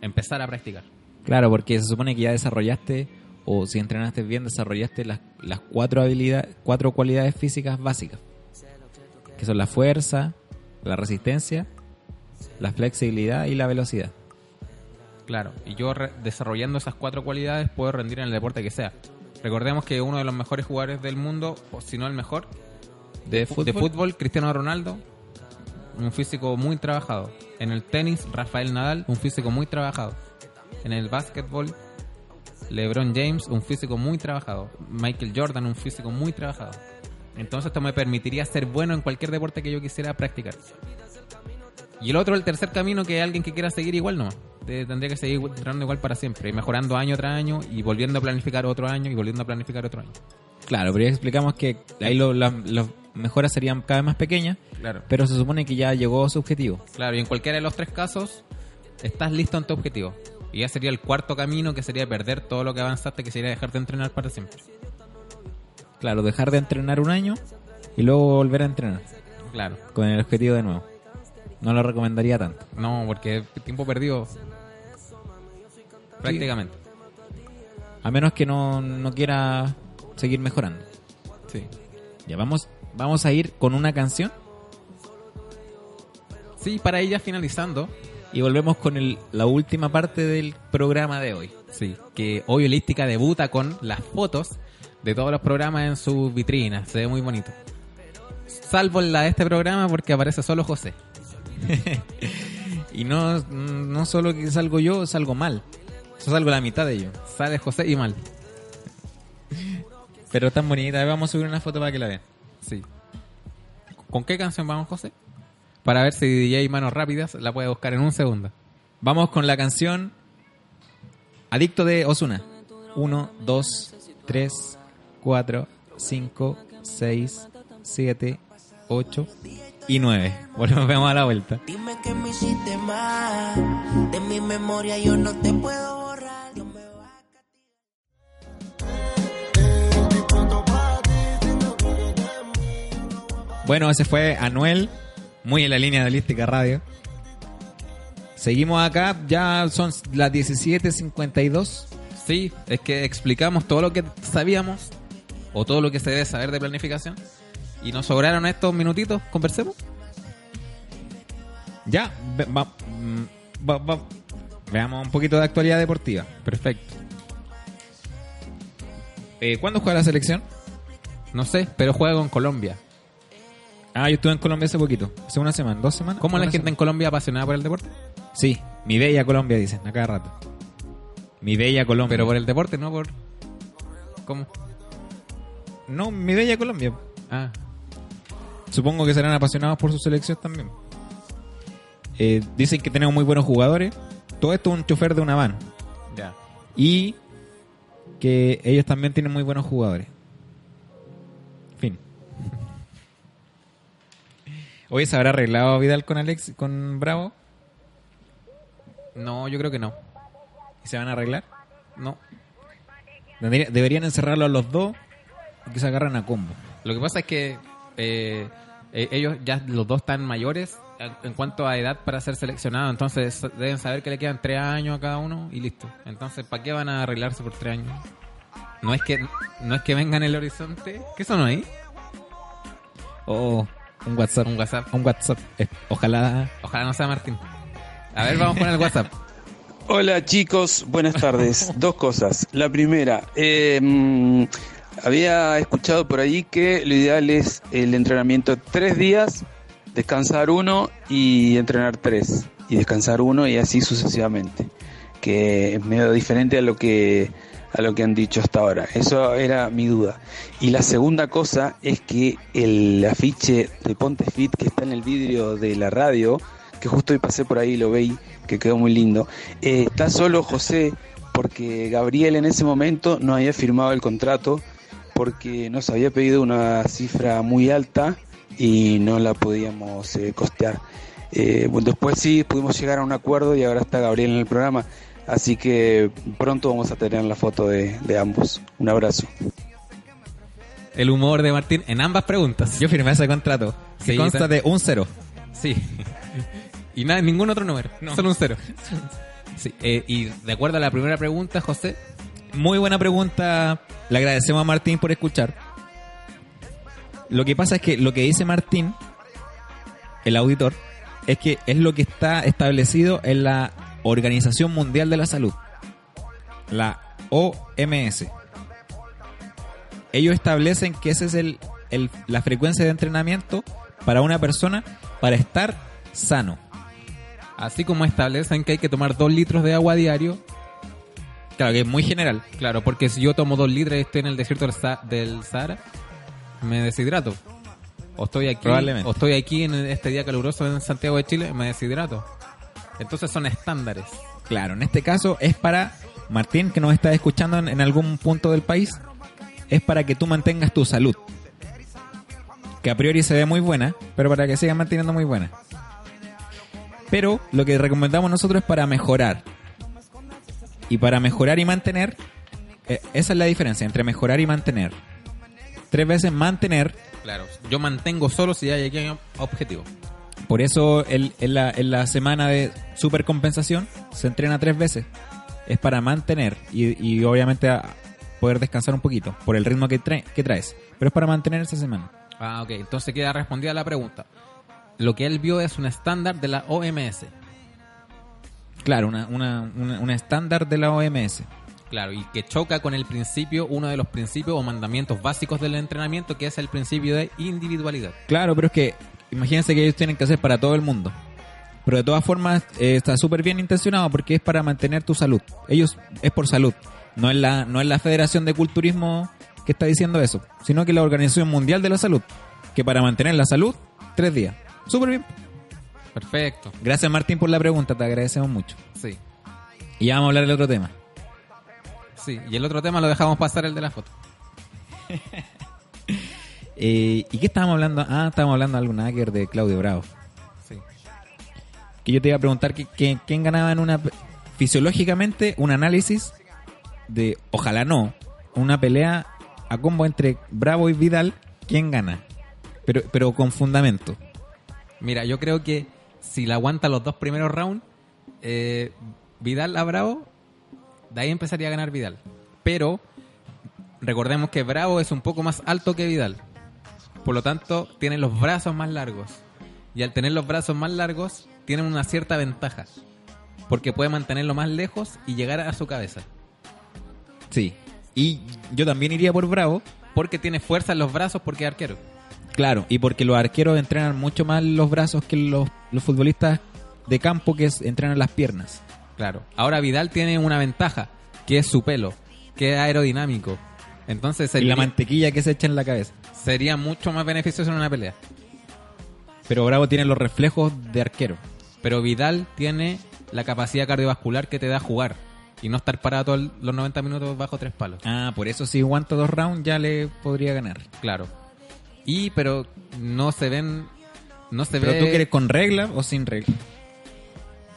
Empezar a practicar. Claro, porque se supone que ya desarrollaste, o si entrenaste bien, desarrollaste las, las cuatro habilidades, cuatro cualidades físicas básicas. Que son la fuerza, la resistencia, la flexibilidad y la velocidad. Claro, y yo re- desarrollando esas cuatro cualidades puedo rendir en el deporte que sea. Recordemos que uno de los mejores jugadores del mundo, o si no el mejor, ¿De de fútbol, Cristiano Ronaldo, un físico muy trabajado. En el tenis, Rafael Nadal, un físico muy trabajado. En el básquetbol, LeBron James, un físico muy trabajado. Michael Jordan, un físico muy trabajado. Entonces esto me permitiría ser bueno en cualquier deporte que yo quisiera practicar. Y el otro, el tercer camino, que alguien que quiera seguir igual no. tendría que seguir entrenando igual para siempre. Y mejorando año tras año y volviendo a planificar otro año y volviendo a planificar otro año. Claro, pero ya explicamos que ahí lo- la- los- mejoras serían cada vez más pequeñas, Claro. pero se supone que ya llegó a su objetivo. Claro, y en cualquiera de los tres casos estás listo en tu objetivo. Y ya sería el cuarto camino, que sería perder todo lo que avanzaste, que sería dejar de entrenar para siempre. Claro, dejar de entrenar un año y luego volver a entrenar Claro. con el objetivo de nuevo. No lo recomendaría tanto. No, porque tiempo perdido. Prácticamente. A menos que no, no quiera seguir mejorando. Sí. Ya vamos, vamos a ir con una canción Sí, para ella finalizando. y volvemos con el- la última parte del programa de hoy. Sí. Que hoy Holística debuta con las fotos de todos los programas en sus vitrinas. Se ve muy bonito. Salvo la de este programa porque aparece solo José. Y no, no solo que salgo yo, salgo mal. Yo salgo la mitad de ello. Sale José y mal. Pero tan bonita. Vamos a subir una foto para que la vean. Sí. ¿Con qué canción vamos, José? Para ver si DJ Manos Rápidas la puede buscar en un segundo. Vamos con la canción Adicto de Osuna. 1, 2, 3, 4, 5, 6, 7, 8 y 9. Volvemos a la vuelta. Dime que me hiciste mal. De mi memoria yo no te puedo borrar. Dios me va a Bueno, ese fue Anuel, muy en la línea de Holística Radio. Seguimos acá, ya son las 17.52. Sí, es que explicamos todo lo que sabíamos o todo lo que se debe saber de planificación y nos sobraron estos minutitos. Conversemos. Ya, ve- va- mm, va- va- veamos un poquito de actualidad deportiva. Perfecto. Eh, ¿Cuándo juega la selección? No sé, pero juega con Colombia. Ah, yo estuve en Colombia hace poquito, hace una semana, dos semanas. ¿Cómo la gente en. Colombia apasionada por el deporte? Sí, mi bella Colombia, dicen, a cada rato. Mi bella Colombia. Pero por el deporte, no por... ¿Cómo? No, mi bella Colombia. Ah, Supongo que serán apasionados por su selección también. Eh, dicen que tenemos muy buenos jugadores. Todo esto es un chofer de una van. ya. Y que ellos también tienen muy buenos jugadores. Fin. Hoy se habrá arreglado Vidal con Alex, con Bravo. No, yo creo que no. ¿Y se van a arreglar? No. Debería- Deberían encerrarlo a los dos y que se agarran a combo. Lo que pasa es que eh, eh, ellos ya los dos están mayores en, en cuanto a edad para ser seleccionados, entonces deben saber que le quedan tres años a cada uno y listo. Entonces, ¿para qué van a arreglarse por tres años? No es que no es que vengan el horizonte. ¿Qué son ahí? Oh, un WhatsApp. Un WhatsApp. Un WhatsApp. Eh, Ojalá. Ojalá no sea Martín. A ver, vamos con el WhatsApp. Hola chicos, buenas tardes. Dos cosas. La primera, eh, mm, había escuchado por ahí que lo ideal es el entrenamiento tres días, descansar uno y entrenar tres. Y descansar uno y así sucesivamente. Que es medio diferente a lo que a lo que han dicho hasta ahora. Eso era mi duda. Y la segunda cosa es que el afiche de Ponte Fit que está en el vidrio de la radio, que justo hoy pasé por ahí y lo veí, que quedó muy lindo, eh, está solo José porque Gabriel en ese momento no había firmado el contrato porque nos había pedido una cifra muy alta y no la podíamos eh, costear. Eh, bueno, después sí pudimos llegar a un acuerdo y ahora está Gabriel en el programa. Así que pronto vamos a tener la foto de, de ambos. Un abrazo. El humor de Martín en ambas preguntas. Yo firmé ese contrato. Que Sí, consta ta- de un cero. Sí. Y nada, ningún otro número. Solo un cero. Sí, eh, y de acuerdo a la primera pregunta, José, Muy buena pregunta. Le agradecemos a Martín por escuchar. Lo que pasa es que lo que dice Martín, el auditor, es que es lo que está establecido en la Organización Mundial de la Salud, la OMS. Ellos establecen que esa es el, el- la frecuencia de entrenamiento para una persona para estar sano. así como establecen que hay que tomar dos litros de agua diario, Claro que es muy general. claro, porque si yo tomo dos litros y estoy en el desierto del, Sa- del Sahara, me deshidrato. O estoy aquí, Probablemente. o estoy aquí en este día caluroso en Santiago de Chile, me deshidrato. Entonces son estándares. Claro, en este caso es para Martín, que nos está escuchando en, en algún punto del país, es para que tú mantengas tu salud. que a priori se ve muy buena, pero para que siga manteniendo muy buena. Pero lo que recomendamos nosotros es para mejorar. Y para mejorar y mantener, eh, esa es la diferencia entre mejorar y mantener. Tres veces mantener, Claro, yo mantengo solo si hay aquí un objetivo. por eso el- en, la, en la semana de supercompensación se entrena tres veces. Es para mantener y, y obviamente a poder descansar un poquito por el ritmo que, trae- que traes. Pero es para mantener esa semana. Ah, ok. Entonces queda respondida la pregunta. Lo que él vio es un estándar de la OMS. Claro, una, una, una- un estándar de la OMS. Claro, y que choca con el principio, uno de los principios o mandamientos básicos del entrenamiento, que es el principio de individualidad. Claro, pero es que imagínense que ellos tienen que hacer para todo el mundo. Pero de todas formas eh, está súper bien intencionado porque es para mantener tu salud. Ellos es por salud. No es la, no es la Federación de Culturismo que está diciendo eso, sino que la Organización Mundial de la Salud, que para mantener la salud, tres días. Súper bien. Perfecto. Gracias Martín por la pregunta, te agradecemos mucho. Sí. Y ya vamos a hablar del otro tema. Sí. Y el otro tema lo dejamos pasar, el de la foto. Eh, ¿Y qué estábamos hablando? Ah, estábamos hablando de algún hacker de Claudio Bravo. Sí. que yo te iba a preguntar que, que- quién ganaba en una fisiológicamente un análisis de ojalá no una pelea a combo entre Bravo y Vidal quién gana pero pero con fundamento Mira, yo creo que si la aguanta los dos primeros rounds, eh, Vidal a Bravo, de ahí empezaría a ganar Vidal. Pero recordemos que Bravo es un poco más alto que Vidal. Por lo tanto, tiene los brazos más largos. Y al tener los brazos más largos, tiene una cierta ventaja. Porque puede mantenerlo más lejos y llegar a su cabeza. sí y yo también iría por Bravo Porque tiene fuerza en los brazos porque es arquero. Claro y porque los arqueros entrenan mucho más los brazos que los, los futbolistas de campo que es- entrenan las piernas Claro. Ahora Vidal tiene una ventaja, que es su pelo, que es aerodinámico. Entonces y la sería, mantequilla que se echa en la cabeza sería mucho más beneficioso en una pelea. pero Bravo tiene los reflejos de arquero Pero Vidal tiene la capacidad cardiovascular que te da jugar y no estar parado todos los 90 minutos bajo tres palos. ah por eso si aguanta dos rounds ya le podría ganar Claro. Y pero no se ven no se ¿Pero ve tú quieres con reglas o sin reglas?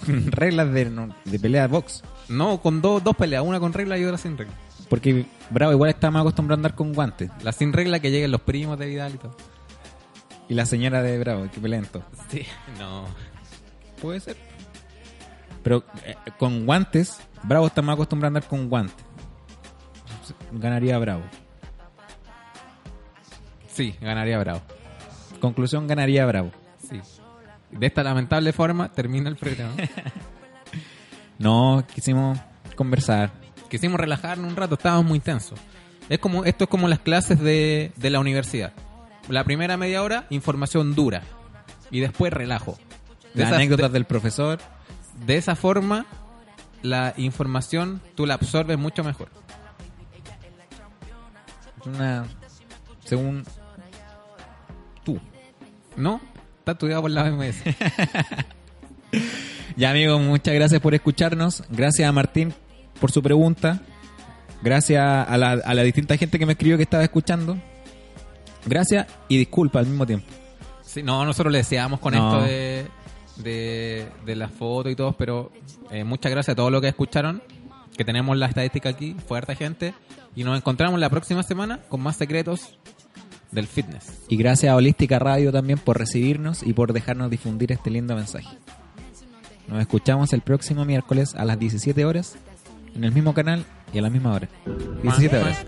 reglas de, no- de pelea de box. no con dos dos peleas, una con regla y otra sin regla. Porque Bravo igual está más acostumbrado a andar con guantes. La sin regla que lleguen los primos de Vidal y todo. Y la señora de Bravo, que pelean todo. Sí. No. Puede ser. Pero eh, con guantes, Bravo está más acostumbrado a andar con guantes. Ganaría Bravo. Sí, ganaría Bravo. Conclusión, ganaría Bravo. Sí. De esta lamentable forma termina el programa. No, quisimos conversar. Quisimos relajarnos un rato, estábamos muy tensos. Es como, esto es como las clases de, de la universidad. La primera media hora, información dura. Y después relajo. De Las esa, anécdotas de, del profesor. de esa forma, la información tú la absorbes mucho mejor. Una. Según. Tú. ¿No? Está estudiado por la OMS. Ya amigos, muchas gracias por escucharnos. Gracias a Martín por su pregunta. Gracias a la, a la distinta gente que me escribió que estaba escuchando. Gracias y disculpa al mismo tiempo. Sí, no, nosotros le deseamos con No. esto de, de, de las fotos y todo, pero eh, muchas gracias a todos los que escucharon, que tenemos la estadística aquí, fue harta gente, y nos encontramos la próxima semana con más secretos del fitness. Y gracias a Holística Radio también por recibirnos y por dejarnos difundir este lindo mensaje. Nos escuchamos el próximo miércoles a las 17 horas en el mismo canal y a la misma hora. 17 horas.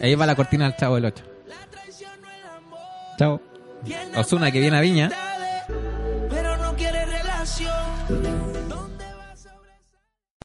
Ahí va la cortina del Chavo del 8. Chao. Osuna que viene a Viña.